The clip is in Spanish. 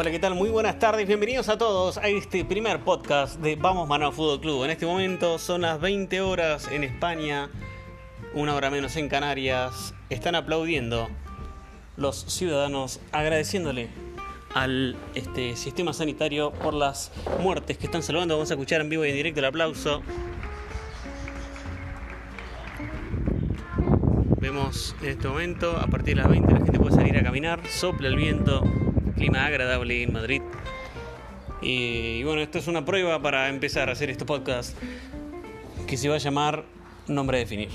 Hola, ¿qué tal? Muy buenas tardes, bienvenidos a todos a este primer podcast de Vamos Mano Fútbol Club. En este momento son las 20 horas en España, una hora menos en Canarias. Están aplaudiendo los ciudadanos, agradeciéndole al este, sistema sanitario por las muertes que están salvando. Vamos a escuchar en vivo y en directo el aplauso. Vemos en este momento, a partir de las 20 la gente puede salir a caminar, sopla el viento, clima agradable en Madrid. Y, bueno, esto es una prueba para empezar a hacer este podcast que se va a llamar Nombre a Definir.